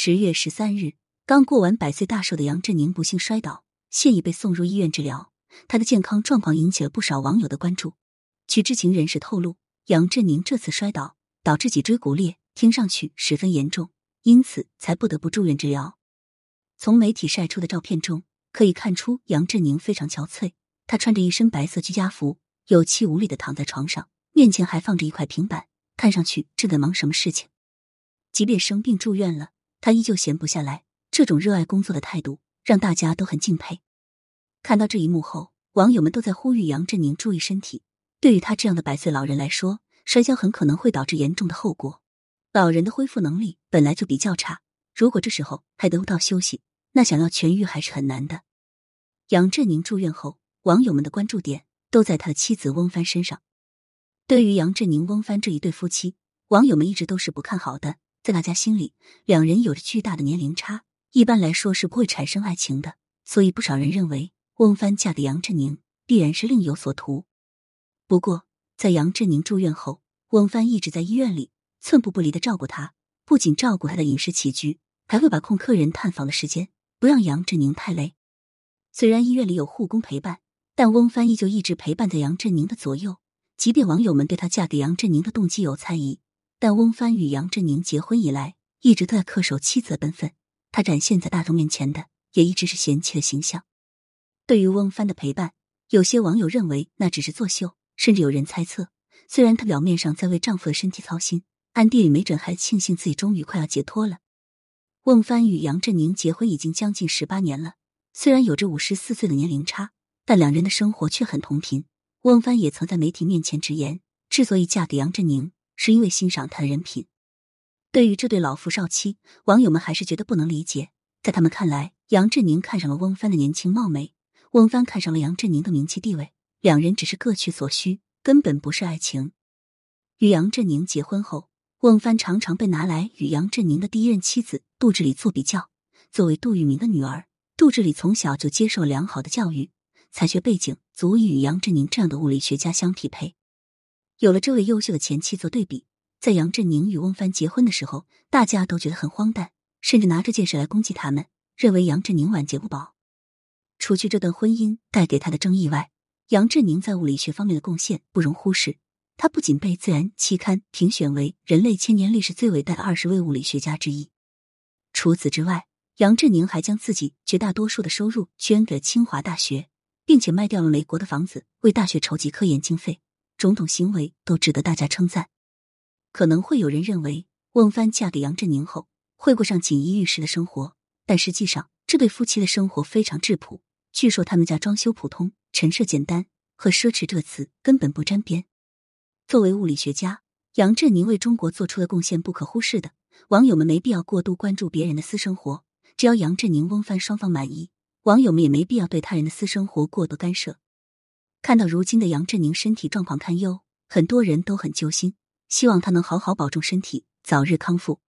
十月十三日，刚过完百岁大寿的杨振宁不幸摔倒，现已被送入医院治疗。他的健康状况引起了不少网友的关注。据知情人士透露，杨振宁这次摔倒导致脊椎骨裂，听上去十分严重，因此才不得不住院治疗。从媒体晒出的照片中可以看出，杨振宁非常憔悴。他穿着一身白色居家服，有气无力的躺在床上，面前还放着一块平板，看上去正在忙什么事情。即便生病住院了，他依旧闲不下来。这种热爱工作的态度让大家都很敬佩。看到这一幕后，网友们都在呼吁杨振宁注意身体。对于他这样的百岁老人来说，摔跤很可能会导致严重的后果。老人的恢复能力本来就比较差，如果这时候还得不到休息，那想要痊愈还是很难的。杨振宁住院后，网友们的关注点都在他的妻子翁帆身上。对于杨振宁、翁帆这一对夫妻，网友们一直都是不看好的。在大家心里，两人有着巨大的年龄差，一般来说是不会产生爱情的。所以，不少人认为翁帆嫁给杨振宁必然是另有所图。不过，在杨振宁住院后，翁帆一直在医院里寸步不离的照顾他，不仅照顾他的饮食起居，还会把控客人探访的时间，不让杨振宁太累。虽然医院里有护工陪伴，但翁帆依旧一直陪伴在杨振宁的左右。即便网友们对她嫁给杨振宁的动机有猜疑。但翁帆与杨振宁结婚以来，一直都在恪守妻子的本分。他展现在大众面前的，也一直是贤妻的形象。对于翁帆的陪伴，有些网友认为那只是作秀，甚至有人猜测，虽然她表面上在为丈夫的身体操心，暗地里没准还庆幸自己终于快要解脱了。翁帆与杨振宁结婚已经将近十八年了，虽然有着五十四岁的年龄差，但两人的生活却很同频。翁帆也曾在媒体面前直言，之所以嫁给杨振宁。是因为欣赏他的人品。对于这对老夫少妻，网友们还是觉得不能理解。在他们看来，杨振宁看上了翁帆的年轻貌美，翁帆看上了杨振宁的名气地位，两人只是各取所需，根本不是爱情。与杨振宁结婚后，翁帆常常被拿来与杨振宁的第一任妻子杜志礼做比较。作为杜聿明的女儿，杜志礼从小就接受良好的教育，才学背景足以与杨振宁这样的物理学家相匹配。有了这位优秀的前妻做对比，在杨振宁与翁帆结婚的时候，大家都觉得很荒诞，甚至拿这件事来攻击他们，认为杨振宁晚节不保。除去这段婚姻带给他的争议外，杨振宁在物理学方面的贡献不容忽视。他不仅被《自然》期刊评选为人类千年历史最伟大的二十位物理学家之一。除此之外，杨振宁还将自己绝大多数的收入捐给了清华大学，并且卖掉了美国的房子，为大学筹集科研经费。种种行为都值得大家称赞。可能会有人认为，翁帆嫁给杨振宁后会过上锦衣玉食的生活，但实际上这对夫妻的生活非常质朴。据说他们家装修普通、陈设简单，和奢侈这词根本不沾边。作为物理学家，杨振宁为中国做出的贡献不可忽视的。网友们没必要过度关注别人的私生活，只要杨振宁、翁帆双方满意，网友们也没必要对他人的私生活过多干涉。看到如今的杨振宁身体状况堪忧，很多人都很揪心，希望他能好好保重身体，早日康复。